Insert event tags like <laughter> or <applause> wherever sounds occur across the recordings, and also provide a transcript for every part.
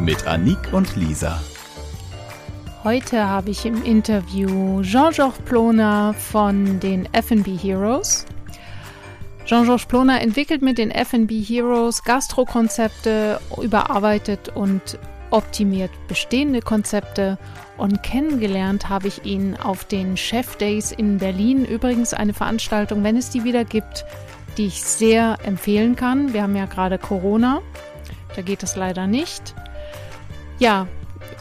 Mit Anik und Lisa. Heute habe ich im Interview Jean-Georges Ploner von den F&B Heroes. Jean-Georges Ploner entwickelt mit den F&B Heroes Gastrokonzepte, überarbeitet und optimiert bestehende Konzepte und kennengelernt habe ich ihn auf den Chef Days in Berlin. Übrigens eine Veranstaltung, wenn es die wieder gibt, die ich sehr empfehlen kann. Wir haben ja gerade Corona, da geht es leider nicht. Ja,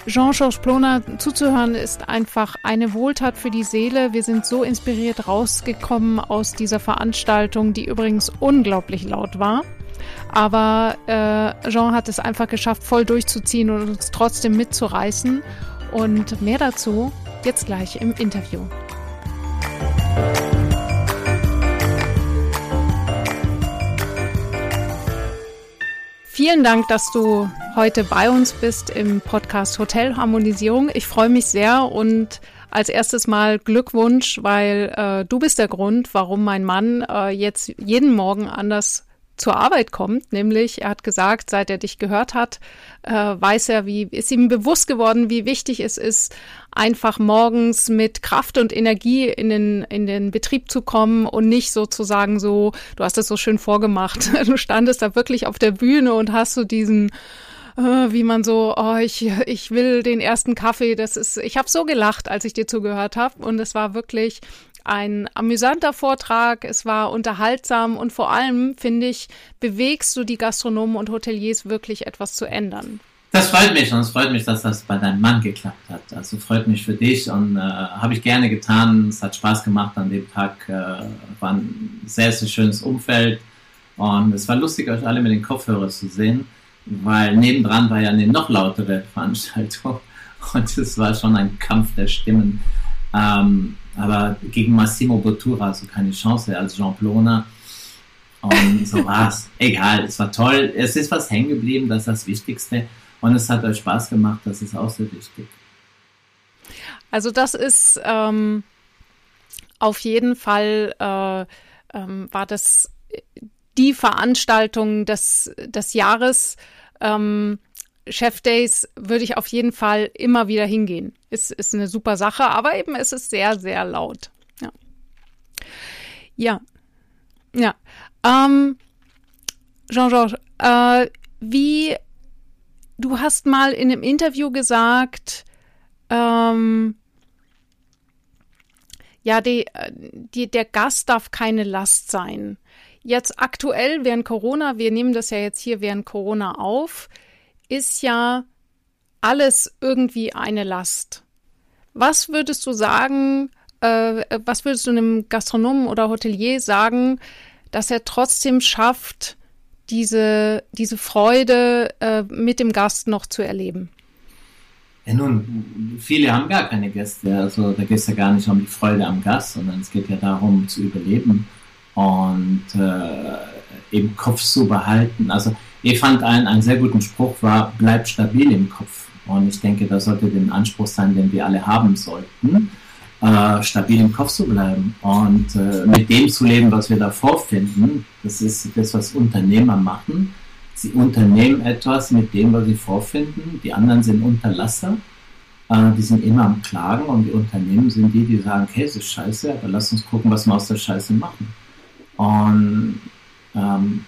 Jean-Georges Ploner zuzuhören ist einfach eine Wohltat für die Seele. Wir sind so inspiriert rausgekommen aus dieser Veranstaltung, die übrigens unglaublich laut war. Aber äh, Jean hat es einfach geschafft, voll durchzuziehen und uns trotzdem mitzureißen. Und mehr dazu jetzt gleich im Interview. Vielen Dank, dass du heute bei uns bist im Podcast Hotelharmonisierung. Ich freue mich sehr und als erstes mal Glückwunsch, weil äh, du bist der Grund, warum mein Mann äh, jetzt jeden Morgen anders zur Arbeit kommt, nämlich er hat gesagt, seit er dich gehört hat, äh, weiß er, wie ist ihm bewusst geworden, wie wichtig es ist, einfach morgens mit Kraft und Energie in den in den Betrieb zu kommen und nicht sozusagen so, du hast es so schön vorgemacht, <laughs> du standest da wirklich auf der Bühne und hast so diesen äh, wie man so, oh, ich, ich will den ersten Kaffee. Das ist, ich habe so gelacht, als ich dir zugehört habe. Und es war wirklich ein amüsanter Vortrag, es war unterhaltsam und vor allem, finde ich, bewegst du die Gastronomen und Hoteliers wirklich etwas zu ändern. Das freut mich und es freut mich, dass das bei deinem Mann geklappt hat. Also freut mich für dich und äh, habe ich gerne getan. Es hat Spaß gemacht an dem Tag. Äh, war ein sehr, sehr schönes Umfeld und es war lustig, euch alle mit den Kopfhörern zu sehen, weil nebendran war ja eine noch lautere Veranstaltung <laughs> und es war schon ein Kampf der Stimmen. Ähm, aber gegen Massimo Bottura so keine Chance als Jean Plona. Und so <laughs> war's. Egal, es war toll. Es ist was hängen geblieben, das ist das Wichtigste. Und es hat euch Spaß gemacht, das ist auch sehr wichtig. Also das ist ähm, auf jeden Fall äh, ähm, war das die Veranstaltung des, des Jahres. Ähm, Chef Days würde ich auf jeden Fall immer wieder hingehen. Ist, ist eine super Sache, aber eben ist es sehr, sehr laut. Ja. Ja. ja. Ähm, Jean-Georges, äh, wie du hast mal in einem Interview gesagt, ähm, ja, die, die, der Gast darf keine Last sein. Jetzt aktuell während Corona, wir nehmen das ja jetzt hier während Corona auf, ist ja alles irgendwie eine Last. Was würdest du sagen, äh, was würdest du einem Gastronomen oder Hotelier sagen, dass er trotzdem schafft, diese, diese Freude äh, mit dem Gast noch zu erleben? Ja, nun, viele haben gar keine Gäste. Also da geht es ja gar nicht um die Freude am Gast, sondern es geht ja darum zu überleben und äh, eben Kopf zu behalten. Also ich fand einen, einen sehr guten Spruch war, bleib stabil im Kopf. Und ich denke, das sollte den Anspruch sein, den wir alle haben sollten, äh, stabil im Kopf zu bleiben und äh, mit dem zu leben, was wir da vorfinden. Das ist das, was Unternehmer machen. Sie unternehmen etwas mit dem, was sie vorfinden. Die anderen sind Unterlasser. Äh, die sind immer am Klagen und die Unternehmen sind die, die sagen, okay, es ist scheiße, aber lass uns gucken, was wir aus der Scheiße machen. Und ähm,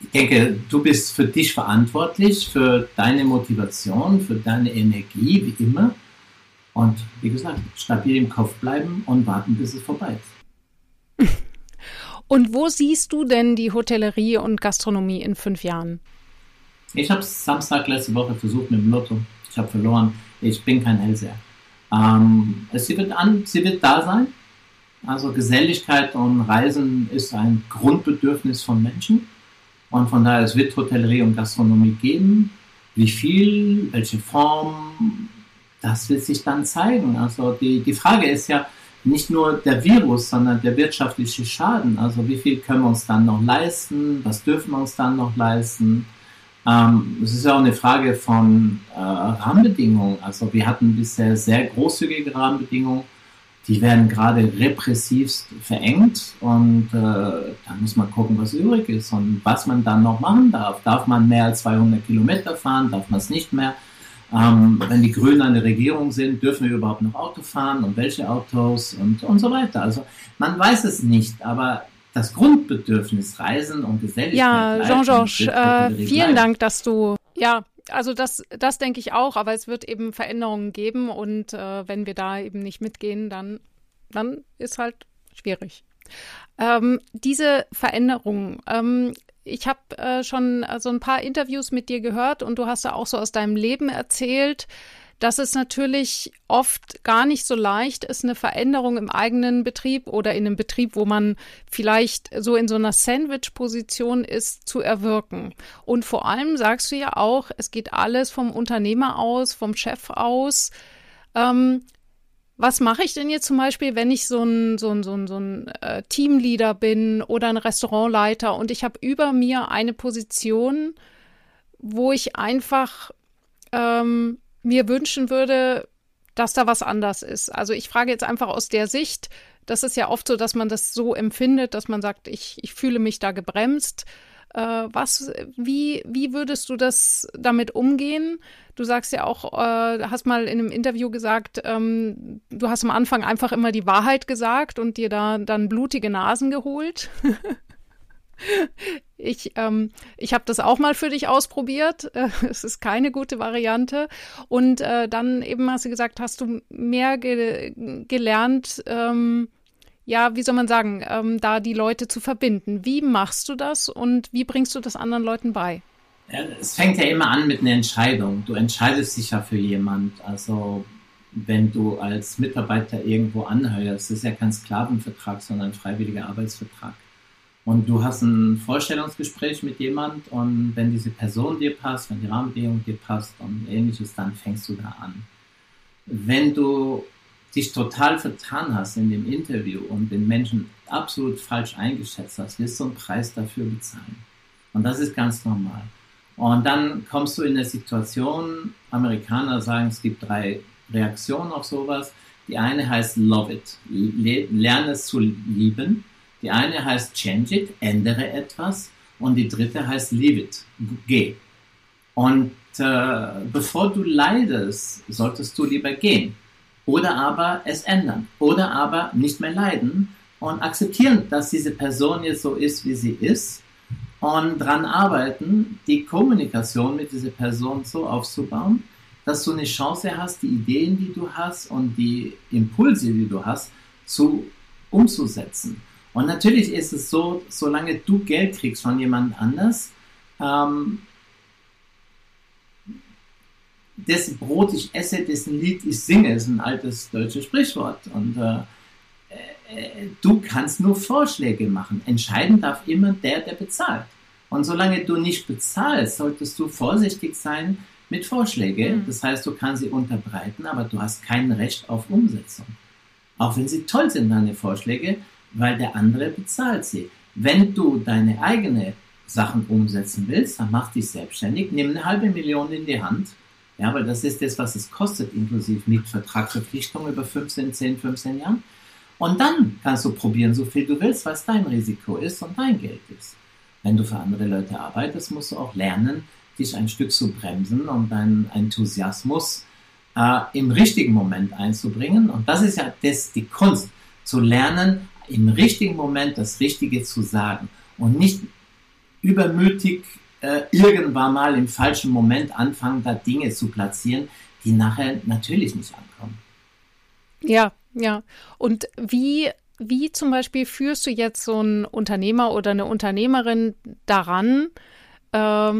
ich denke, du bist für dich verantwortlich, für deine Motivation, für deine Energie, wie immer. Und wie gesagt, stabil im Kopf bleiben und warten, bis es vorbei ist. <laughs> Und wo siehst du denn die Hotellerie und Gastronomie in fünf Jahren? Ich habe Samstag letzte Woche versucht mit dem Lotto. Ich habe verloren. Ich bin kein Hellseher. Ähm, sie, wird an, sie wird da sein. Also Geselligkeit und Reisen ist ein Grundbedürfnis von Menschen. Und von daher, es wird Hotellerie und Gastronomie geben. Wie viel, welche Form, das wird sich dann zeigen. Also die, die Frage ist ja nicht nur der Virus, sondern der wirtschaftliche Schaden. Also wie viel können wir uns dann noch leisten? Was dürfen wir uns dann noch leisten? Ähm, es ist ja auch eine Frage von äh, Rahmenbedingungen. Also wir hatten bisher sehr großzügige Rahmenbedingungen die werden gerade repressivst verengt und äh, da muss man gucken, was übrig ist und was man dann noch machen darf. Darf man mehr als 200 Kilometer fahren? Darf man es nicht mehr? Ähm, wenn die Grünen an der Regierung sind, dürfen wir überhaupt noch Auto fahren und welche Autos und, und so weiter. Also man weiß es nicht, aber das Grundbedürfnis Reisen und Geselligkeit. Ja, Jean-Georges, äh, vielen Dank, dass du ja also das, das denke ich auch, aber es wird eben Veränderungen geben und äh, wenn wir da eben nicht mitgehen, dann, dann ist halt schwierig. Ähm, diese Veränderungen, ähm, ich habe äh, schon äh, so ein paar Interviews mit dir gehört und du hast ja auch so aus deinem Leben erzählt dass es natürlich oft gar nicht so leicht ist, eine Veränderung im eigenen Betrieb oder in einem Betrieb, wo man vielleicht so in so einer Sandwich-Position ist, zu erwirken. Und vor allem sagst du ja auch, es geht alles vom Unternehmer aus, vom Chef aus. Ähm, was mache ich denn jetzt zum Beispiel, wenn ich so ein, so ein, so ein, so ein äh, Teamleader bin oder ein Restaurantleiter und ich habe über mir eine Position, wo ich einfach ähm, mir wünschen würde, dass da was anders ist. Also ich frage jetzt einfach aus der Sicht, das ist ja oft so, dass man das so empfindet, dass man sagt, ich, ich fühle mich da gebremst. Äh, was, wie, wie würdest du das damit umgehen? Du sagst ja auch, äh, hast mal in einem Interview gesagt, ähm, du hast am Anfang einfach immer die Wahrheit gesagt und dir da dann blutige Nasen geholt. <laughs> Ich, ähm, ich habe das auch mal für dich ausprobiert. <laughs> es ist keine gute Variante. Und äh, dann eben hast du gesagt, hast du mehr ge gelernt, ähm, ja, wie soll man sagen, ähm, da die Leute zu verbinden. Wie machst du das und wie bringst du das anderen Leuten bei? Es fängt ja immer an mit einer Entscheidung. Du entscheidest dich ja für jemand. Also wenn du als Mitarbeiter irgendwo anheuerst, das ist ja kein Sklavenvertrag, sondern ein freiwilliger Arbeitsvertrag und du hast ein Vorstellungsgespräch mit jemand und wenn diese Person dir passt, wenn die Rahmenbedingung dir passt und ähnliches, dann fängst du da an. Wenn du dich total vertan hast in dem Interview und den Menschen absolut falsch eingeschätzt hast, wirst du einen Preis dafür bezahlen. Und das ist ganz normal. Und dann kommst du in eine Situation, Amerikaner sagen, es gibt drei Reaktionen auf sowas. Die eine heißt Love it, lerne es zu lieben. Die eine heißt change it, ändere etwas. Und die dritte heißt leave it, geh. Und äh, bevor du leidest, solltest du lieber gehen. Oder aber es ändern. Oder aber nicht mehr leiden und akzeptieren, dass diese Person jetzt so ist, wie sie ist. Und daran arbeiten, die Kommunikation mit dieser Person so aufzubauen, dass du eine Chance hast, die Ideen, die du hast und die Impulse, die du hast, zu umzusetzen. Und natürlich ist es so, solange du Geld kriegst von jemand anders, ähm, dessen Brot ich esse, dessen Lied ich singe, ist ein altes deutsches Sprichwort. Und äh, äh, du kannst nur Vorschläge machen. Entscheiden darf immer der, der bezahlt. Und solange du nicht bezahlst, solltest du vorsichtig sein mit Vorschlägen. Mhm. Das heißt, du kannst sie unterbreiten, aber du hast kein Recht auf Umsetzung. Auch wenn sie toll sind, deine Vorschläge, weil der andere bezahlt sie. Wenn du deine eigenen Sachen umsetzen willst, dann mach dich selbstständig, nimm eine halbe Million in die Hand. Ja, weil das ist das, was es kostet, inklusive Mietvertragsverpflichtung über 15, 10, 15 Jahren. Und dann kannst du probieren, so viel du willst, was dein Risiko ist und dein Geld ist. Wenn du für andere Leute arbeitest, musst du auch lernen, dich ein Stück zu bremsen und deinen Enthusiasmus äh, im richtigen Moment einzubringen. Und das ist ja das, die Kunst, zu lernen, im richtigen Moment das Richtige zu sagen und nicht übermütig äh, irgendwann mal im falschen Moment anfangen, da Dinge zu platzieren, die nachher natürlich nicht ankommen. Ja, ja. Und wie, wie zum Beispiel führst du jetzt so einen Unternehmer oder eine Unternehmerin daran, äh,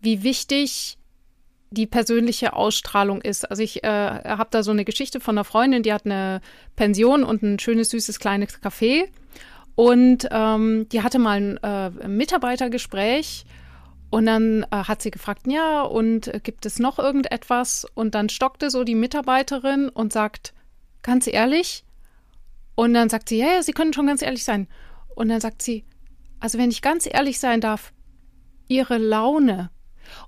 wie wichtig die persönliche Ausstrahlung ist. Also ich äh, habe da so eine Geschichte von einer Freundin, die hat eine Pension und ein schönes, süßes, kleines Café. Und ähm, die hatte mal ein äh, Mitarbeitergespräch Und dann äh, hat sie gefragt, ja, und äh, gibt es noch irgendetwas? Und dann stockte so die Mitarbeiterin und sagt, ganz ehrlich? Und dann sagt sie, ja, ja, Sie können schon ganz ehrlich sein. Und dann sagt sie, also wenn ich ganz ehrlich sein darf, Ihre Laune.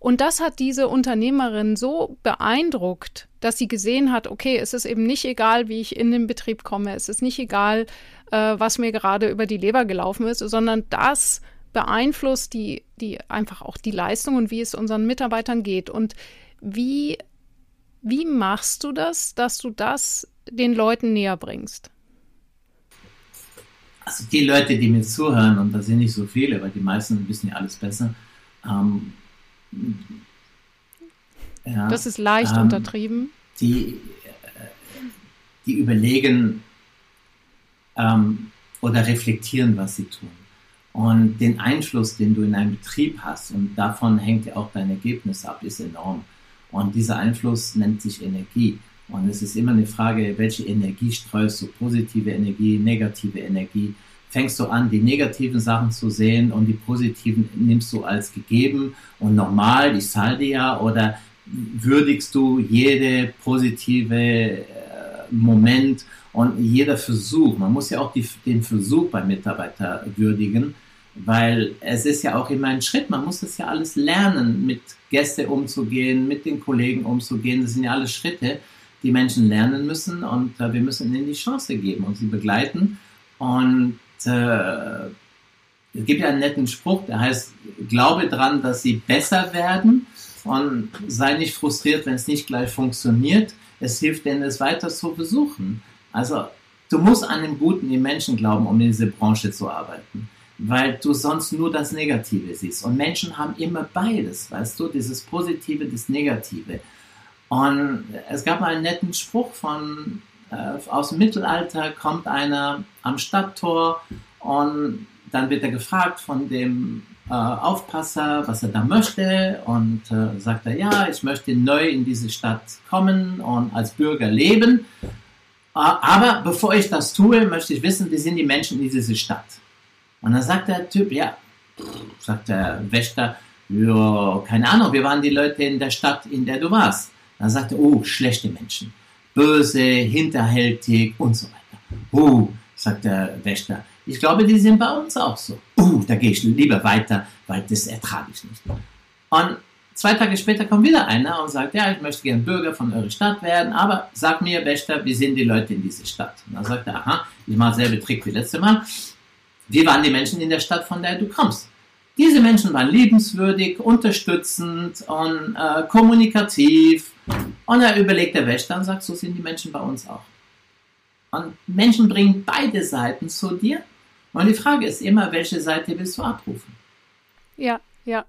Und das hat diese Unternehmerin so beeindruckt, dass sie gesehen hat, okay, es ist eben nicht egal, wie ich in den Betrieb komme, es ist nicht egal, äh, was mir gerade über die Leber gelaufen ist, sondern das beeinflusst die, die einfach auch die Leistung und wie es unseren Mitarbeitern geht. Und wie, wie machst du das, dass du das den Leuten näher bringst? Also die Leute, die mir zuhören, und da sind nicht so viele, weil die meisten wissen ja alles besser. Ähm, ja, das ist leicht ähm, untertrieben. Die, äh, die überlegen ähm, oder reflektieren, was sie tun. Und den Einfluss, den du in einem Betrieb hast, und davon hängt ja auch dein Ergebnis ab, ist enorm. Und dieser Einfluss nennt sich Energie. Und es ist immer eine Frage, welche Energie streust du? Positive Energie, negative Energie. Fängst du an, die negativen Sachen zu sehen und die positiven nimmst du als gegeben und normal, ich zahle dir ja, oder würdigst du jede positive äh, Moment und jeder Versuch, man muss ja auch die, den Versuch beim Mitarbeiter würdigen, weil es ist ja auch immer ein Schritt. Man muss das ja alles lernen, mit Gästen umzugehen, mit den Kollegen umzugehen. Das sind ja alles Schritte, die Menschen lernen müssen und äh, wir müssen ihnen die Chance geben und sie begleiten. Und äh, es gibt ja einen netten Spruch, der heißt, glaube dran, dass sie besser werden und sei nicht frustriert, wenn es nicht gleich funktioniert. Es hilft denen, es weiter zu versuchen. Also du musst an den Guten im Menschen glauben, um in diese Branche zu arbeiten weil du sonst nur das Negative siehst. Und Menschen haben immer beides, weißt du, dieses Positive, das Negative. Und es gab mal einen netten Spruch von, äh, aus dem Mittelalter, kommt einer am Stadttor und dann wird er gefragt von dem äh, Aufpasser, was er da möchte und äh, sagt er, ja, ich möchte neu in diese Stadt kommen und als Bürger leben. Äh, aber bevor ich das tue, möchte ich wissen, wie sind die Menschen in dieser Stadt. Und dann sagt der Typ, ja, sagt der Wächter, ja, keine Ahnung, wir waren die Leute in der Stadt, in der du warst. Dann sagt er, oh, schlechte Menschen, böse, hinterhältig und so weiter. Oh, sagt der Wächter, ich glaube, die sind bei uns auch so. Uh, da gehe ich lieber weiter, weil das ertrage ich nicht. Und zwei Tage später kommt wieder einer und sagt, ja, ich möchte gerne Bürger von eurer Stadt werden, aber sag mir, Wächter, wie sind die Leute in dieser Stadt? Und dann sagt er, aha, ich mache selbe Trick wie letztes Mal. Wie waren die Menschen in der Stadt, von der du kommst? Diese Menschen waren liebenswürdig, unterstützend und äh, kommunikativ. Und er überlegt der Wächter und sagt, so sind die Menschen bei uns auch. Und Menschen bringen beide Seiten zu dir. Und die Frage ist immer, welche Seite willst du abrufen? Ja, ja.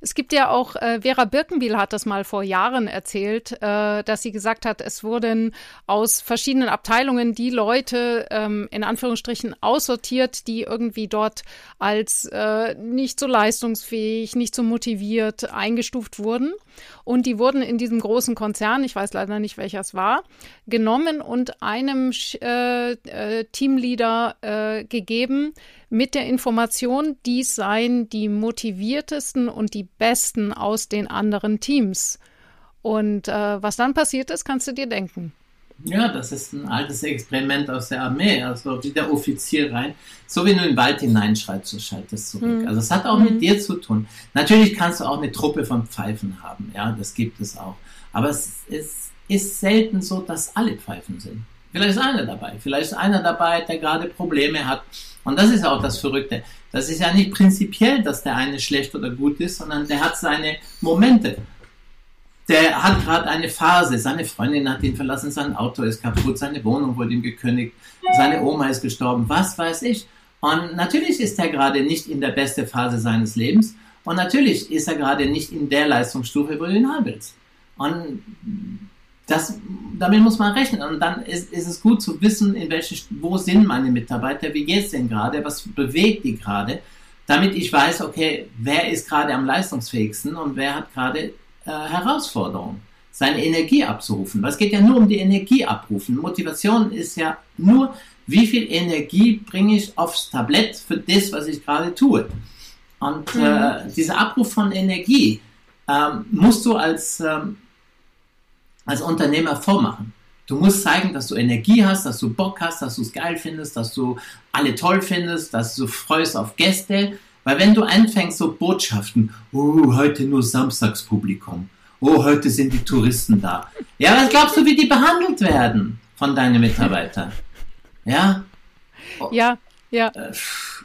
Es gibt ja auch, äh, Vera Birkenbiel hat das mal vor Jahren erzählt, äh, dass sie gesagt hat, es wurden aus verschiedenen Abteilungen die Leute ähm, in Anführungsstrichen aussortiert, die irgendwie dort als äh, nicht so leistungsfähig, nicht so motiviert eingestuft wurden. Und die wurden in diesem großen Konzern, ich weiß leider nicht, welcher es war, genommen und einem äh, äh, Teamleader äh, gegeben, mit der Information, dies seien die motiviertesten und die besten aus den anderen Teams. Und äh, was dann passiert ist, kannst du dir denken. Ja, das ist ein altes Experiment aus der Armee. Also wie der Offizier rein, so wie du in den Wald hineinschreibst, du schaltest zurück. Mhm. Also es hat auch mhm. mit dir zu tun. Natürlich kannst du auch eine Truppe von Pfeifen haben, ja, das gibt es auch. Aber es ist, ist selten so, dass alle Pfeifen sind. Vielleicht ist einer dabei, vielleicht ist einer dabei, der gerade Probleme hat und das ist auch das Verrückte. Das ist ja nicht prinzipiell, dass der eine schlecht oder gut ist, sondern der hat seine Momente. Der hat gerade eine Phase. Seine Freundin hat ihn verlassen, sein Auto ist kaputt, seine Wohnung wurde ihm gekündigt, seine Oma ist gestorben, was weiß ich. Und natürlich ist er gerade nicht in der besten Phase seines Lebens. Und natürlich ist er gerade nicht in der Leistungsstufe, wo du ihn haben willst. Und das, damit muss man rechnen. Und dann ist, ist es gut zu wissen, in welche, wo sind meine Mitarbeiter, wie geht es denn gerade, was bewegt die gerade, damit ich weiß, okay, wer ist gerade am leistungsfähigsten und wer hat gerade äh, Herausforderungen, seine Energie abzurufen. Es geht ja nur um die Energie abrufen. Motivation ist ja nur, wie viel Energie bringe ich aufs Tablett für das, was ich gerade tue. Und mhm. äh, dieser Abruf von Energie ähm, musst du als, ähm, als Unternehmer vormachen. Du musst zeigen, dass du Energie hast, dass du Bock hast, dass du es geil findest, dass du alle toll findest, dass du freust auf Gäste. Weil wenn du anfängst, so Botschaften, oh, heute nur Samstagspublikum, oh, heute sind die Touristen da. Ja, was glaubst du, wie die behandelt werden von deinen Mitarbeitern? Ja? Ja, ja.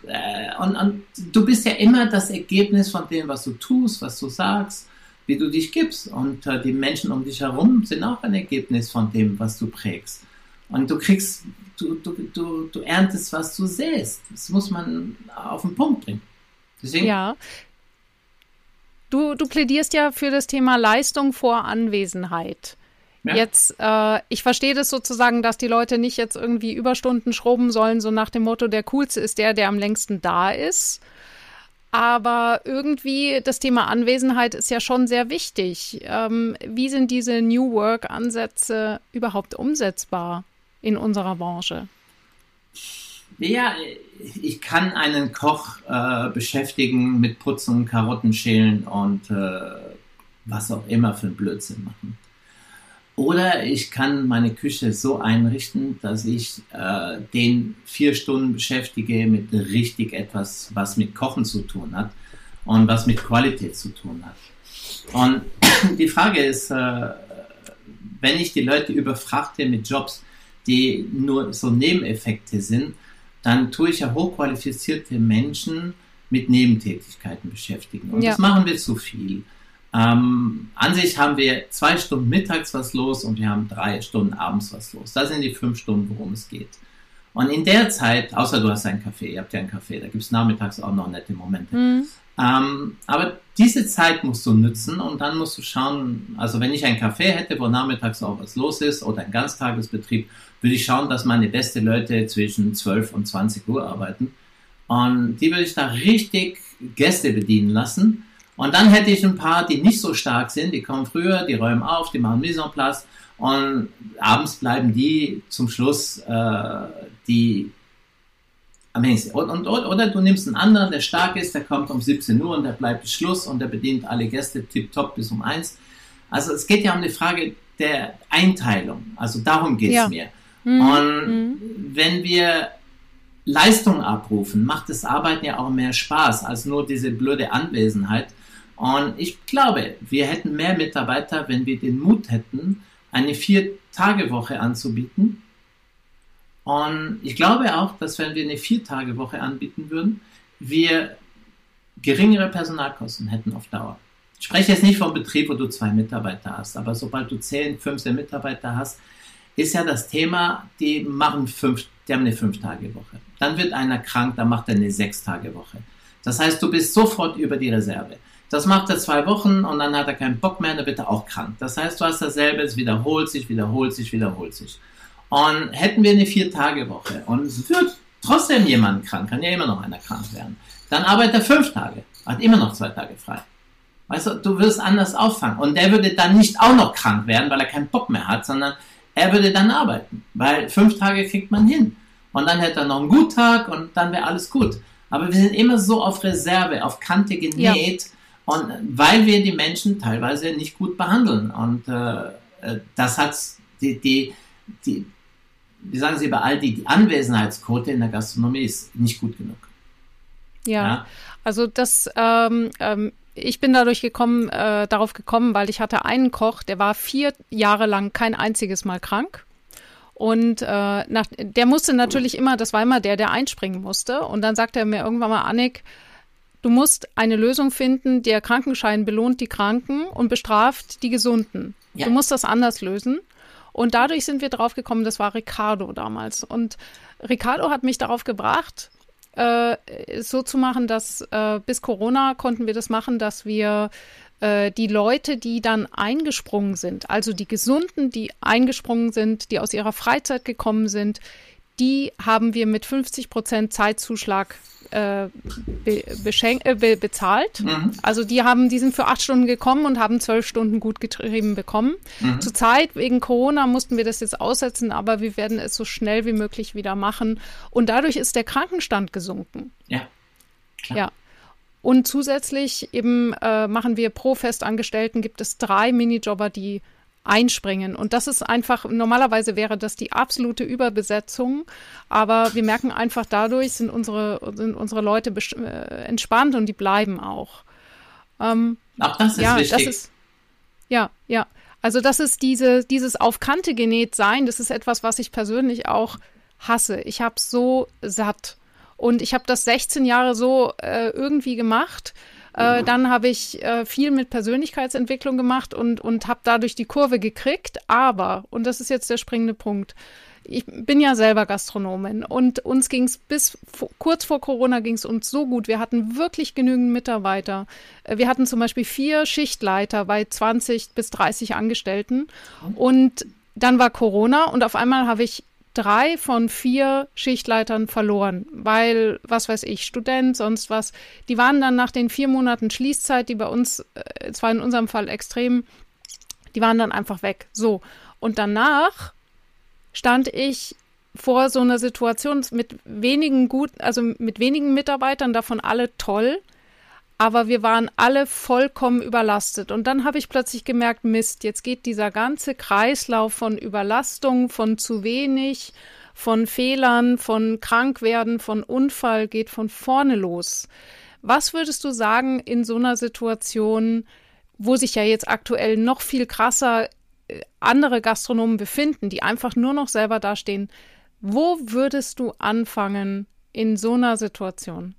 Äh, und, und du bist ja immer das Ergebnis von dem, was du tust, was du sagst, wie du dich gibst. Und äh, die Menschen um dich herum sind auch ein Ergebnis von dem, was du prägst. Und du kriegst, du, du, du, du erntest, was du säst. Das muss man auf den Punkt bringen. Deswegen, ja. Du, du plädierst ja für das Thema Leistung vor Anwesenheit. Ja. Jetzt, äh, ich verstehe das sozusagen, dass die Leute nicht jetzt irgendwie Überstunden schrubben sollen, so nach dem Motto, der coolste ist der, der am längsten da ist. Aber irgendwie das Thema Anwesenheit ist ja schon sehr wichtig. Ähm, wie sind diese New Work-Ansätze überhaupt umsetzbar in unserer Branche? Ja, ich kann einen Koch äh, beschäftigen mit Putzen, Karotten schälen und äh, was auch immer für ein Blödsinn machen. Oder ich kann meine Küche so einrichten, dass ich äh, den vier Stunden beschäftige mit richtig etwas, was mit Kochen zu tun hat und was mit Qualität zu tun hat. Und <clears throat> die Frage ist, äh, wenn ich die Leute überfrachte mit Jobs, die nur so Nebeneffekte sind, dann tue ich ja hochqualifizierte Menschen mit Nebentätigkeiten beschäftigen. Und ja. das machen wir zu viel. Ähm, an sich haben wir zwei Stunden mittags was los und wir haben drei Stunden abends was los. Das sind die fünf Stunden, worum es geht. Und in der Zeit, außer du hast einen Kaffee, ihr habt ja einen Kaffee, da gibt es nachmittags auch noch nette Momente. Mhm. Ähm, aber diese Zeit musst du nützen und dann musst du schauen, also wenn ich einen Kaffee hätte, wo nachmittags auch was los ist oder ein Ganztagesbetrieb, würde ich schauen, dass meine beste Leute zwischen 12 und 20 Uhr arbeiten. Und die würde ich da richtig Gäste bedienen lassen und dann hätte ich ein paar, die nicht so stark sind, die kommen früher, die räumen auf, die machen Mise en place und abends bleiben die zum Schluss, äh, die am wenigsten. Und, und, oder du nimmst einen anderen, der stark ist, der kommt um 17 Uhr und der bleibt bis Schluss und der bedient alle Gäste tipptopp bis um 1. Also es geht ja um die Frage der Einteilung. Also darum geht es ja. mir. Mhm. Und mhm. wenn wir Leistung abrufen, macht das Arbeiten ja auch mehr Spaß als nur diese blöde Anwesenheit. Und ich glaube, wir hätten mehr Mitarbeiter, wenn wir den Mut hätten, eine Vier-Tage-Woche anzubieten. Und ich glaube auch, dass wenn wir eine Vier-Tage-Woche anbieten würden, wir geringere Personalkosten hätten auf Dauer. Ich spreche jetzt nicht vom Betrieb, wo du zwei Mitarbeiter hast, aber sobald du zehn, 15 Mitarbeiter hast, ist ja das Thema, die machen fünf, die haben eine Fünf-Tage-Woche. Dann wird einer krank, dann macht er eine Sechs-Tage-Woche. Das heißt, du bist sofort über die Reserve. Das macht er zwei Wochen und dann hat er keinen Bock mehr, dann wird er auch krank. Das heißt, du hast dasselbe, es wiederholt sich, wiederholt sich, wiederholt sich. Und hätten wir eine Vier-Tage-Woche und es wird trotzdem jemand krank, kann ja immer noch einer krank werden, dann arbeitet er fünf Tage, hat immer noch zwei Tage frei. Weißt du, du wirst anders auffangen. Und der würde dann nicht auch noch krank werden, weil er keinen Bock mehr hat, sondern er würde dann arbeiten, weil fünf Tage kriegt man hin. Und dann hätte er noch einen Guttag und dann wäre alles gut. Aber wir sind immer so auf Reserve, auf Kante genäht, ja. Und weil wir die Menschen teilweise nicht gut behandeln. Und äh, äh, das hat die, die, die, wie sagen Sie überall, die, die Anwesenheitsquote in der Gastronomie ist nicht gut genug. Ja, ja? also das, ähm, ähm, ich bin dadurch gekommen, äh, darauf gekommen, weil ich hatte einen Koch, der war vier Jahre lang kein einziges Mal krank. Und äh, nach, der musste natürlich immer, das war immer der, der einspringen musste. Und dann sagte er mir irgendwann mal, Annik, Du musst eine Lösung finden, der Krankenschein belohnt die Kranken und bestraft die Gesunden. Ja. Du musst das anders lösen. Und dadurch sind wir drauf gekommen, das war Ricardo damals. Und Ricardo hat mich darauf gebracht, äh, so zu machen, dass äh, bis Corona konnten wir das machen, dass wir äh, die Leute, die dann eingesprungen sind, also die Gesunden, die eingesprungen sind, die aus ihrer Freizeit gekommen sind, die haben wir mit 50 Prozent Zeitzuschlag äh, be, äh, be, bezahlt. Mhm. Also die haben, die sind für acht Stunden gekommen und haben zwölf Stunden gut getrieben bekommen. Mhm. Zurzeit wegen Corona mussten wir das jetzt aussetzen, aber wir werden es so schnell wie möglich wieder machen. Und dadurch ist der Krankenstand gesunken. Ja. Klar. Ja. Und zusätzlich eben äh, machen wir pro Festangestellten gibt es drei Minijobber, die einspringen. Und das ist einfach, normalerweise wäre das die absolute Überbesetzung, aber wir merken einfach dadurch sind unsere, sind unsere Leute äh, entspannt und die bleiben auch. Ähm, auch das ist ja, wichtig. Das ist, ja, ja. Also das ist diese, dieses auf Kante genäht sein, das ist etwas, was ich persönlich auch hasse. Ich habe so satt. Und ich habe das 16 Jahre so äh, irgendwie gemacht. Äh, dann habe ich äh, viel mit Persönlichkeitsentwicklung gemacht und, und habe dadurch die Kurve gekriegt. Aber, und das ist jetzt der springende Punkt, ich bin ja selber Gastronomin und uns ging es bis kurz vor Corona ging es uns so gut. Wir hatten wirklich genügend Mitarbeiter. Äh, wir hatten zum Beispiel vier Schichtleiter bei 20 bis 30 Angestellten und dann war Corona und auf einmal habe ich drei von vier Schichtleitern verloren, weil, was weiß ich, Student, sonst was. Die waren dann nach den vier Monaten Schließzeit, die bei uns, äh, zwar in unserem Fall extrem, die waren dann einfach weg. So. Und danach stand ich vor so einer Situation mit wenigen gut, also mit wenigen Mitarbeitern, davon alle toll aber wir waren alle vollkommen überlastet. Und dann habe ich plötzlich gemerkt, Mist, jetzt geht dieser ganze Kreislauf von Überlastung, von zu wenig, von Fehlern, von Krankwerden, von Unfall, geht von vorne los. Was würdest du sagen in so einer Situation, wo sich ja jetzt aktuell noch viel krasser äh, andere Gastronomen befinden, die einfach nur noch selber dastehen? Wo würdest du anfangen in so einer Situation?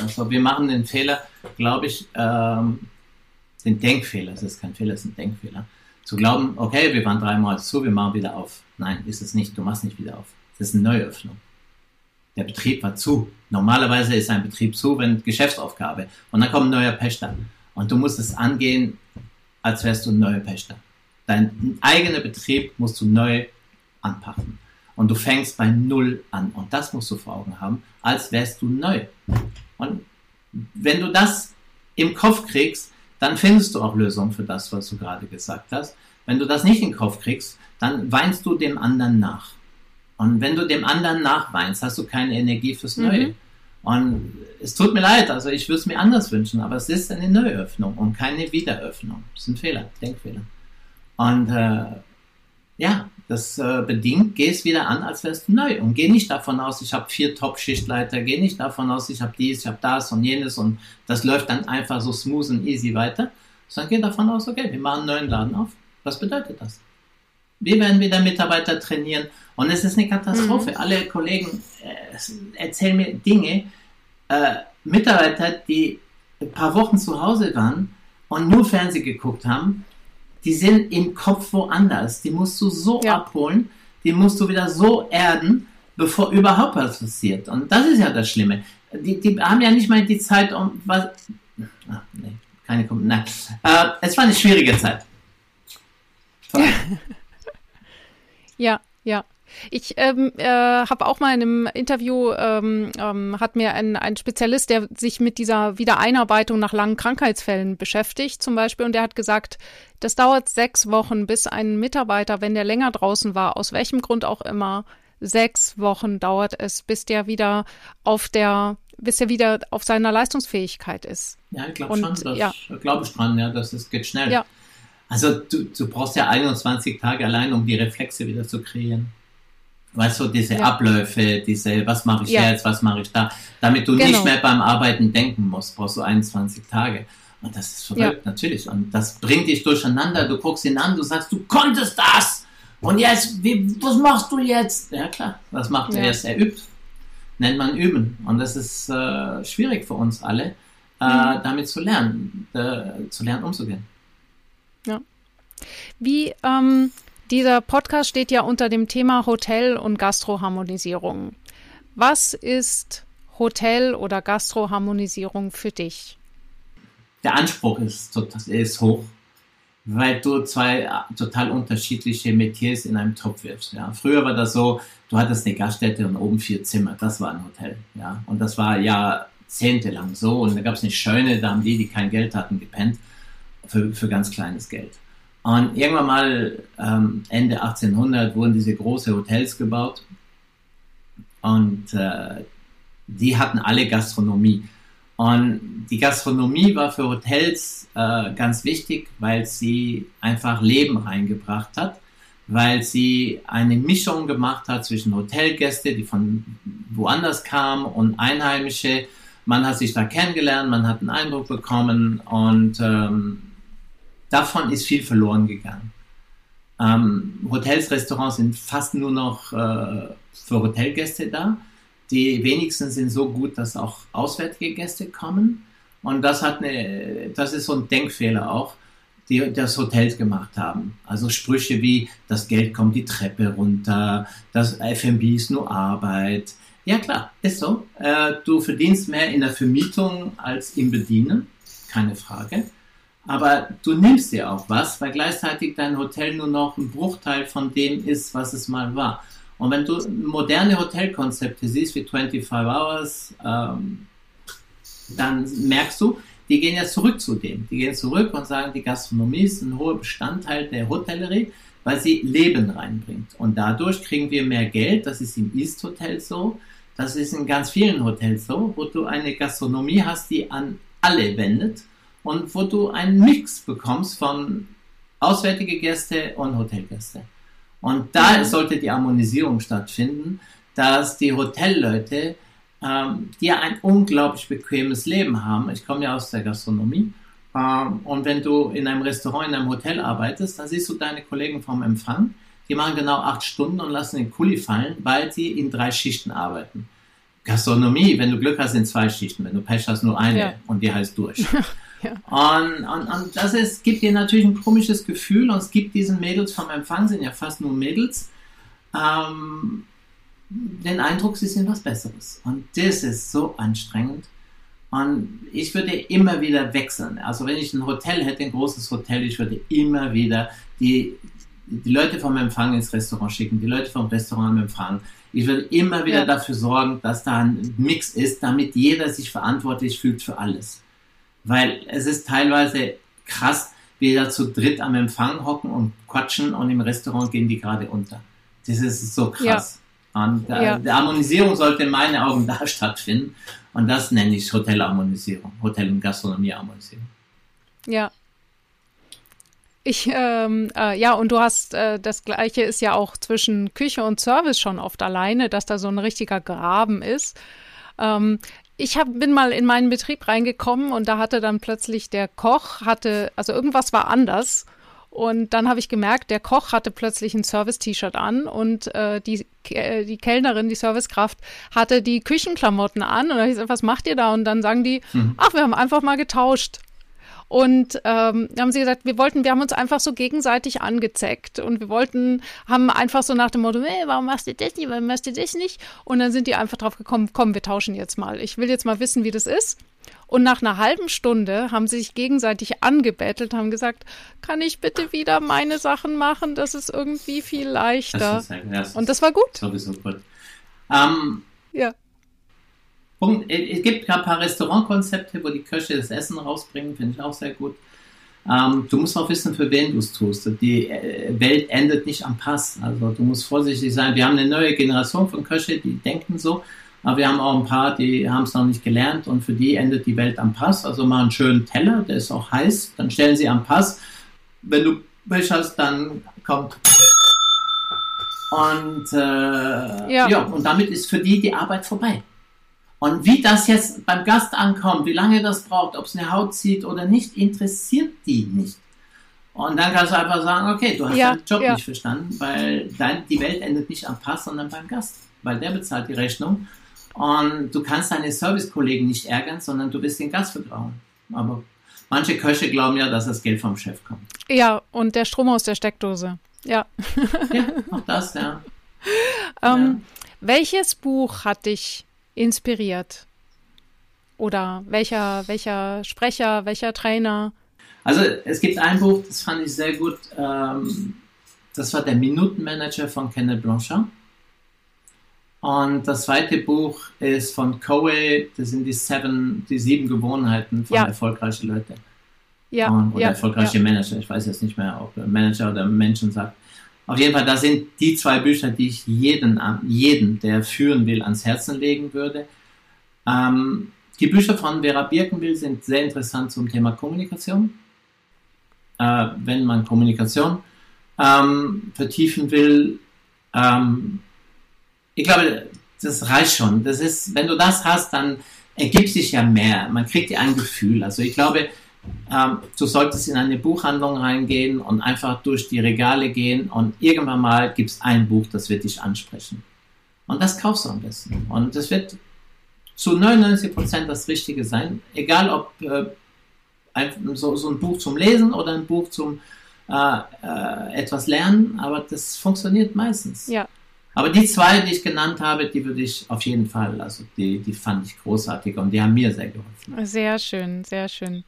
Also wir machen den Fehler, glaube ich, ähm, den Denkfehler, es ist kein Fehler, es ist ein Denkfehler. Zu glauben, okay, wir waren drei Monate zu, wir machen wieder auf. Nein, ist es nicht, du machst nicht wieder auf. Das ist eine Neuöffnung. Der Betrieb war zu. Normalerweise ist ein Betrieb zu, wenn Geschäftsaufgabe. Und dann kommt ein neuer Pächter. Und du musst es angehen, als wärst du ein neuer Pächter. Dein eigener Betrieb musst du neu anpacken. Und du fängst bei Null an. Und das musst du vor Augen haben, als wärst du neu. Und wenn du das im Kopf kriegst, dann findest du auch Lösungen für das, was du gerade gesagt hast. Wenn du das nicht in den Kopf kriegst, dann weinst du dem anderen nach. Und wenn du dem anderen nachweinst, hast du keine Energie fürs Neue. Mhm. Und es tut mir leid, also ich würde es mir anders wünschen, aber es ist eine Neuöffnung und keine Wiederöffnung. Das ist ein Fehler, Denkfehler. Und äh, ja, das äh, bedingt, geh es wieder an, als wärst du neu. Und geh nicht davon aus, ich habe vier Top-Schichtleiter, geh nicht davon aus, ich habe dies, ich habe das und jenes und das läuft dann einfach so smooth und easy weiter, sondern geh davon aus, okay, wir machen einen neuen Laden auf. Was bedeutet das? Wir werden wieder Mitarbeiter trainieren und es ist eine Katastrophe. Mhm. Alle Kollegen äh, erzählen mir Dinge, äh, Mitarbeiter, die ein paar Wochen zu Hause waren und nur Fernsehen geguckt haben die sind im Kopf woanders. Die musst du so ja. abholen, die musst du wieder so erden, bevor überhaupt was passiert. Und das ist ja das Schlimme. Die, die haben ja nicht mal die Zeit, um was. Ach, nee, keine Kom Nein. Äh, es war eine schwierige Zeit. <laughs> ja, ja. Ich ähm, äh, habe auch mal in einem Interview, ähm, ähm, hat mir ein, ein Spezialist, der sich mit dieser Wiedereinarbeitung nach langen Krankheitsfällen beschäftigt, zum Beispiel, und der hat gesagt, das dauert sechs Wochen, bis ein Mitarbeiter, wenn der länger draußen war, aus welchem Grund auch immer, sechs Wochen dauert es, bis der wieder auf der, bis er wieder auf seiner Leistungsfähigkeit ist. Ja, ich glaube schon, das ja. glaube ich dran, ja, das ist, geht schnell. Ja. Also du, du brauchst ja 21 Tage allein, um die Reflexe wieder zu kreieren. Weißt du, diese ja. Abläufe, diese, was mache ich ja. jetzt, was mache ich da, damit du genau. nicht mehr beim Arbeiten denken musst, brauchst du 21 Tage. Und das ist verrückt, ja. natürlich. Und das bringt dich durcheinander. Du guckst ihn an, du sagst, du konntest das! Und jetzt, wie, was machst du jetzt? Ja, klar, was macht er jetzt? Er übt. Nennt man üben. Und das ist äh, schwierig für uns alle, äh, mhm. damit zu lernen, äh, zu lernen, umzugehen. Ja. Wie, ähm, dieser Podcast steht ja unter dem Thema Hotel- und Gastroharmonisierung. Was ist Hotel- oder Gastroharmonisierung für dich? Der Anspruch ist, ist hoch, weil du zwei total unterschiedliche Metiers in einem Topf wirfst. Ja. Früher war das so, du hattest eine Gaststätte und oben vier Zimmer, das war ein Hotel. Ja. Und das war jahrzehntelang so. Und da gab es eine Schöne, da haben die, die kein Geld hatten, gepennt für, für ganz kleines Geld. Und irgendwann mal ähm, Ende 1800 wurden diese große Hotels gebaut und äh, die hatten alle Gastronomie. Und die Gastronomie war für Hotels äh, ganz wichtig, weil sie einfach Leben reingebracht hat, weil sie eine Mischung gemacht hat zwischen Hotelgäste, die von woanders kamen, und Einheimische. Man hat sich da kennengelernt, man hat einen Eindruck bekommen und ähm, davon ist viel verloren gegangen. Ähm, Hotels, Restaurants sind fast nur noch äh, für Hotelgäste da. Die wenigsten sind so gut, dass auch auswärtige Gäste kommen. Und das hat eine, das ist so ein Denkfehler auch, die das Hotels gemacht haben. Also Sprüche wie, das Geld kommt die Treppe runter, das F&B ist nur Arbeit. Ja klar, ist so. Äh, du verdienst mehr in der Vermietung als im Bedienen, keine Frage. Aber du nimmst dir auch was, weil gleichzeitig dein Hotel nur noch ein Bruchteil von dem ist, was es mal war. Und wenn du moderne Hotelkonzepte siehst, wie 25 Hours, ähm, dann merkst du, die gehen ja zurück zu dem. Die gehen zurück und sagen, die Gastronomie ist ein hoher Bestandteil der Hotellerie, weil sie Leben reinbringt. Und dadurch kriegen wir mehr Geld. Das ist im East Hotel so. Das ist in ganz vielen Hotels so, wo du eine Gastronomie hast, die an alle wendet und wo du einen Mix bekommst von auswärtige Gäste und Hotelgäste. Und da mhm. sollte die Harmonisierung stattfinden, dass die Hotelleute, ähm, die ja ein unglaublich bequemes Leben haben, ich komme ja aus der Gastronomie, ähm, und wenn du in einem Restaurant, in einem Hotel arbeitest, dann siehst du deine Kollegen vom Empfang, die machen genau acht Stunden und lassen den Kuli fallen, weil sie in drei Schichten arbeiten. Gastronomie, wenn du Glück hast, in zwei Schichten, wenn du Pech hast, nur eine ja. und die heißt durch. <laughs> Ja. Und, und, und das ist, gibt dir natürlich ein komisches Gefühl und es gibt diesen Mädels vom Empfang, sind ja fast nur Mädels, ähm, den Eindruck, sie sind was Besseres. Und das ist so anstrengend. Und ich würde immer wieder wechseln. Also wenn ich ein Hotel hätte, ein großes Hotel, ich würde immer wieder die, die Leute vom Empfang ins Restaurant schicken, die Leute vom Restaurant am Empfang. Ich würde immer wieder ja. dafür sorgen, dass da ein Mix ist, damit jeder sich verantwortlich fühlt für alles. Weil es ist teilweise krass, wie da zu dritt am Empfang hocken und quatschen und im Restaurant gehen die gerade unter. Das ist so krass. Ja. Und äh, ja. die Harmonisierung sollte in meinen Augen da <laughs> stattfinden. Und das nenne ich Hotelharmonisierung, Hotel- und Gastronomieharmonisierung. Ja. Ich, ähm, äh, ja, und du hast, äh, das Gleiche ist ja auch zwischen Küche und Service schon oft alleine, dass da so ein richtiger Graben ist. Ähm, ich hab, bin mal in meinen Betrieb reingekommen und da hatte dann plötzlich der Koch, hatte, also irgendwas war anders. Und dann habe ich gemerkt, der Koch hatte plötzlich ein Service-T-Shirt an und äh, die, äh, die Kellnerin, die Servicekraft, hatte die Küchenklamotten an. Und da habe ich gesagt, was macht ihr da? Und dann sagen die, mhm. ach, wir haben einfach mal getauscht. Und ähm, haben sie gesagt, wir wollten, wir haben uns einfach so gegenseitig angezeckt und wir wollten, haben einfach so nach dem Motto, hey, warum machst du das nicht, warum machst du das nicht? Und dann sind die einfach drauf gekommen, komm, wir tauschen jetzt mal. Ich will jetzt mal wissen, wie das ist. Und nach einer halben Stunde haben sie sich gegenseitig angebettelt, haben gesagt, kann ich bitte wieder meine Sachen machen? Das ist irgendwie viel leichter. Das ist, ja, das und das war gut. Sowieso gut. Ähm, ja. Punkt. Es gibt ein paar Restaurantkonzepte, wo die Köche das Essen rausbringen, finde ich auch sehr gut. Ähm, du musst auch wissen, für wen du es tust. Die äh, Welt endet nicht am Pass. Also du musst vorsichtig sein. Wir haben eine neue Generation von Köche, die denken so. Aber wir haben auch ein paar, die haben es noch nicht gelernt und für die endet die Welt am Pass. Also mal einen schönen Teller, der ist auch heiß. Dann stellen sie am Pass. Wenn du Pech hast, dann kommt und äh, ja. ja, und damit ist für die die Arbeit vorbei. Und wie das jetzt beim Gast ankommt, wie lange das braucht, ob es eine Haut zieht oder nicht, interessiert die nicht. Und dann kannst du einfach sagen, okay, du hast ja, deinen Job ja. nicht verstanden, weil dein, die Welt endet nicht am Pass, sondern beim Gast, weil der bezahlt die Rechnung. Und du kannst deine Servicekollegen nicht ärgern, sondern du wirst den Gast vertrauen. Aber manche Köche glauben ja, dass das Geld vom Chef kommt. Ja, und der Strom aus der Steckdose. Ja. ja, auch das, ja. <laughs> ähm, ja. Welches Buch hat dich inspiriert? Oder welcher, welcher Sprecher, welcher Trainer? Also es gibt ein Buch, das fand ich sehr gut. Ähm, das war der Minutenmanager von Kenneth Blanchard. Und das zweite Buch ist von Coe, das sind die seven, die sieben Gewohnheiten von ja. erfolgreichen Leuten. Ja. Und, oder ja, erfolgreiche ja. Manager. Ich weiß jetzt nicht mehr, ob Manager oder Menschen sagt. Auf jeden Fall, das sind die zwei Bücher, die ich jeden, jeden, der führen will, ans Herzen legen würde. Ähm, die Bücher von Vera Birkenbill sind sehr interessant zum Thema Kommunikation. Äh, wenn man Kommunikation ähm, vertiefen will, ähm, ich glaube, das reicht schon. Das ist, wenn du das hast, dann ergibt sich ja mehr. Man kriegt ja ein Gefühl. Also ich glaube, ähm, du solltest in eine Buchhandlung reingehen und einfach durch die Regale gehen und irgendwann mal gibt es ein Buch, das wird dich ansprechen. Und das kaufst du am besten. Und das wird zu 99 Prozent das Richtige sein, egal ob äh, ein, so, so, ein Buch zum Lesen oder ein Buch zum äh, äh, etwas lernen, aber das funktioniert meistens. Ja. Aber die zwei, die ich genannt habe, die würde ich auf jeden Fall, also die, die fand ich großartig und die haben mir sehr geholfen. Sehr schön, sehr schön.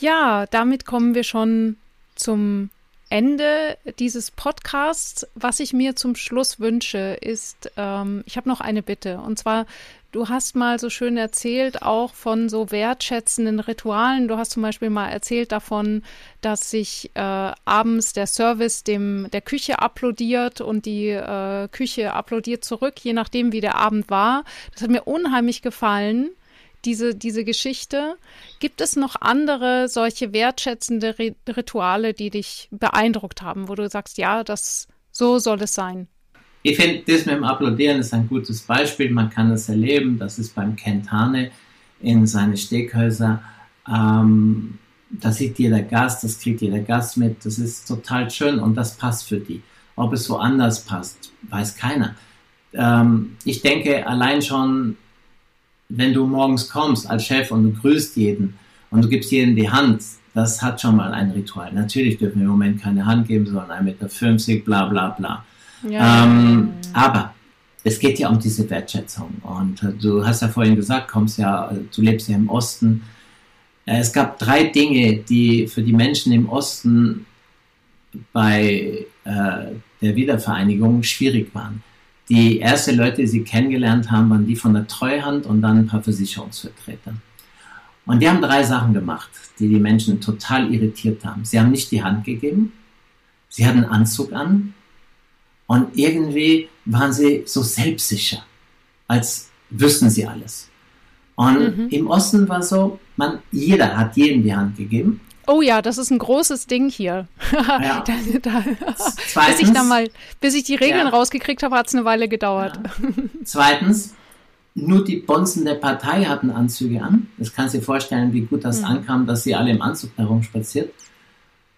Ja, damit kommen wir schon zum Ende dieses Podcasts. Was ich mir zum Schluss wünsche, ist, ähm, ich habe noch eine Bitte. Und zwar, du hast mal so schön erzählt, auch von so wertschätzenden Ritualen. Du hast zum Beispiel mal erzählt davon, dass sich äh, abends der Service dem der Küche applaudiert und die äh, Küche applaudiert zurück, je nachdem, wie der Abend war. Das hat mir unheimlich gefallen diese, diese Geschichte. Gibt es noch andere solche wertschätzende Rituale, die dich beeindruckt haben, wo du sagst, ja, das so soll es sein? Ich finde, das mit dem Applaudieren ist ein gutes Beispiel. Man kann es erleben. Das ist beim Kentane in seine Steakhäuser. Ähm, da sieht jeder Gast, das kriegt jeder Gast mit. Das ist total schön und das passt für die. Ob es woanders passt, weiß keiner. Ähm, ich denke, allein schon wenn du morgens kommst als Chef und du grüßt jeden und du gibst jedem die Hand, das hat schon mal ein Ritual. Natürlich dürfen wir im Moment keine Hand geben, sondern 1,50 Meter, bla bla bla. Ja. Ähm, aber es geht ja um diese Wertschätzung. Und äh, du hast ja vorhin gesagt, kommst ja, du lebst ja im Osten. Äh, es gab drei Dinge, die für die Menschen im Osten bei äh, der Wiedervereinigung schwierig waren. Die ersten Leute, die sie kennengelernt haben, waren die von der Treuhand und dann ein paar Versicherungsvertreter. Und die haben drei Sachen gemacht, die die Menschen total irritiert haben. Sie haben nicht die Hand gegeben, sie hatten einen Anzug an und irgendwie waren sie so selbstsicher, als wüssten sie alles. Und mhm. im Osten war so, man, jeder hat jedem die Hand gegeben. Oh ja, das ist ein großes Ding hier. Ja. <laughs> da, da, Zweitens, bis ich da mal, bis ich die Regeln ja. rausgekriegt habe, hat es eine Weile gedauert. Ja. Zweitens, nur die Bonzen der Partei hatten Anzüge an. Das kannst du dir vorstellen, wie gut das mhm. ankam, dass sie alle im Anzug herumspaziert.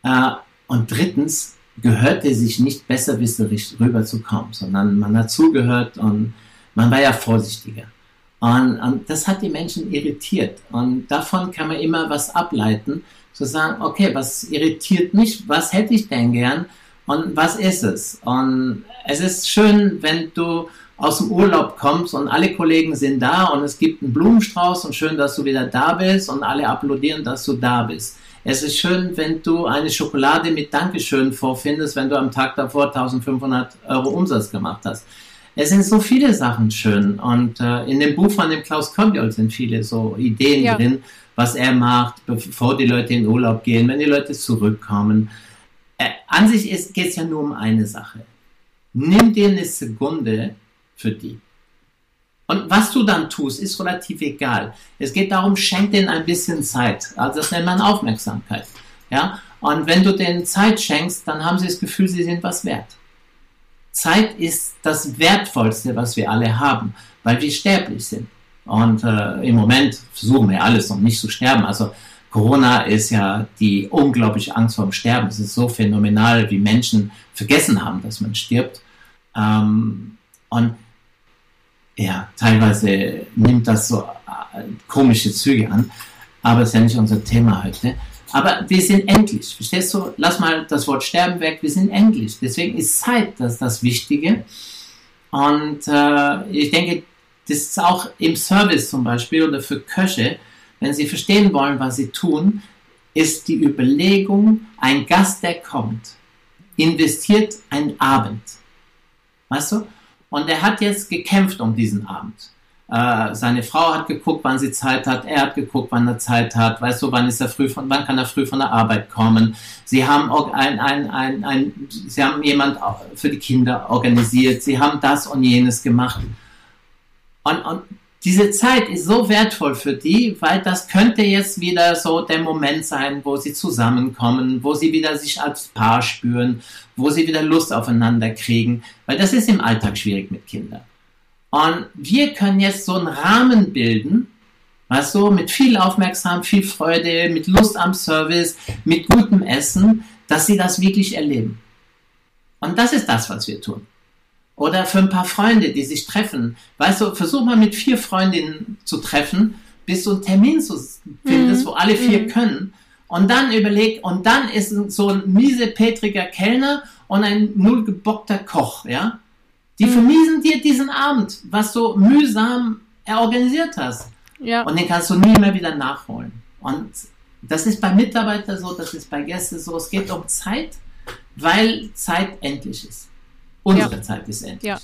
Äh, und drittens gehörte sich nicht besserwisserisch rüberzukommen, sondern man hat zugehört und man war ja vorsichtiger. Und, und, das hat die Menschen irritiert. Und davon kann man immer was ableiten zu sagen, okay, was irritiert mich, was hätte ich denn gern und was ist es? Und es ist schön, wenn du aus dem Urlaub kommst und alle Kollegen sind da und es gibt einen Blumenstrauß und schön, dass du wieder da bist und alle applaudieren, dass du da bist. Es ist schön, wenn du eine Schokolade mit Dankeschön vorfindest, wenn du am Tag davor 1500 Euro Umsatz gemacht hast. Es sind so viele Sachen schön und äh, in dem Buch von dem Klaus Kombiol sind viele so Ideen ja. drin, was er macht, bevor die Leute in Urlaub gehen, wenn die Leute zurückkommen. Äh, an sich geht es ja nur um eine Sache. Nimm dir eine Sekunde für die. Und was du dann tust, ist relativ egal. Es geht darum, schenk denen ein bisschen Zeit. Also das nennt man Aufmerksamkeit. Ja? Und wenn du denen Zeit schenkst, dann haben sie das Gefühl, sie sind was wert. Zeit ist das Wertvollste, was wir alle haben, weil wir sterblich sind. Und äh, im Moment versuchen wir alles, um nicht zu sterben. Also Corona ist ja die unglaubliche Angst vor dem Sterben. Es ist so phänomenal, wie Menschen vergessen haben, dass man stirbt. Ähm, und ja, teilweise nimmt das so äh, komische Züge an. Aber es ist ja nicht unser Thema heute. Aber wir sind endlich. Verstehst du? Lass mal das Wort Sterben weg. Wir sind endlich. Deswegen ist Zeit das, das Wichtige. Und äh, ich denke, das ist auch im Service zum Beispiel oder für Köche, wenn sie verstehen wollen, was sie tun, ist die Überlegung, ein Gast, der kommt, investiert einen Abend. Weißt du? Und er hat jetzt gekämpft um diesen Abend. Äh, seine Frau hat geguckt, wann sie Zeit hat. Er hat geguckt, wann er Zeit hat. Weißt du, wann ist er früh von, wann kann er früh von der Arbeit kommen? Sie haben ein, ein, ein, ein, sie haben jemand für die Kinder organisiert. Sie haben das und jenes gemacht. Und, und diese Zeit ist so wertvoll für die, weil das könnte jetzt wieder so der Moment sein, wo sie zusammenkommen, wo sie wieder sich als Paar spüren, wo sie wieder Lust aufeinander kriegen, weil das ist im Alltag schwierig mit Kindern. Und wir können jetzt so einen Rahmen bilden, weißt du, mit viel Aufmerksamkeit, viel Freude, mit Lust am Service, mit gutem Essen, dass sie das wirklich erleben. Und das ist das, was wir tun. Oder für ein paar Freunde, die sich treffen. Weißt du, versuch mal mit vier Freundinnen zu treffen, bis du einen Termin zu findest, mhm. wo alle vier mhm. können. Und dann überleg, und dann ist so ein miesepetriger Kellner und ein nullgebockter Koch, ja? Die mhm. vermiesen dir diesen Abend, was du mühsam organisiert hast. Ja. Und den kannst du nie mehr wieder nachholen. Und das ist bei Mitarbeitern so, das ist bei Gästen so. Es geht um Zeit, weil Zeit endlich ist. Unsere ja. Zeit ist endlich. Ja.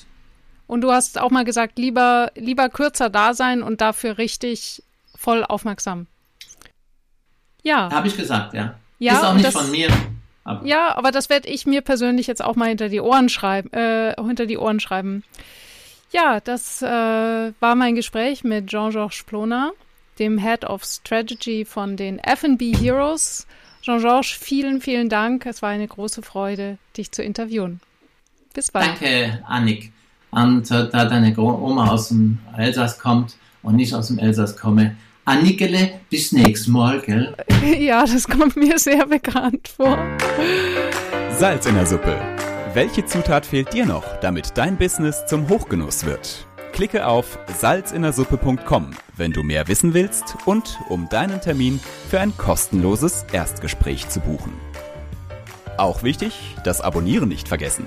Und du hast auch mal gesagt, lieber, lieber kürzer da sein und dafür richtig voll aufmerksam. Ja. Habe ich gesagt, ja. ja ist auch nicht das, von mir. Aber. Ja, aber das werde ich mir persönlich jetzt auch mal hinter die Ohren schreiben, äh, hinter die Ohren schreiben. Ja, das äh, war mein Gespräch mit Jean-Georges Plona, dem Head of Strategy von den F&B Heroes. Jean-Georges, vielen, vielen Dank. Es war eine große Freude, dich zu interviewen. Bis bald. Danke, Annik. Und äh, da deine Oma aus dem Elsass kommt und nicht aus dem Elsass komme, Annikele, bis nächstes Mal, gell? <laughs> Ja, das kommt mir sehr bekannt vor. Salz in der Suppe. Welche Zutat fehlt dir noch, damit dein Business zum Hochgenuss wird? Klicke auf salzinnersuppe.com, wenn du mehr wissen willst und um deinen Termin für ein kostenloses Erstgespräch zu buchen. Auch wichtig, das Abonnieren nicht vergessen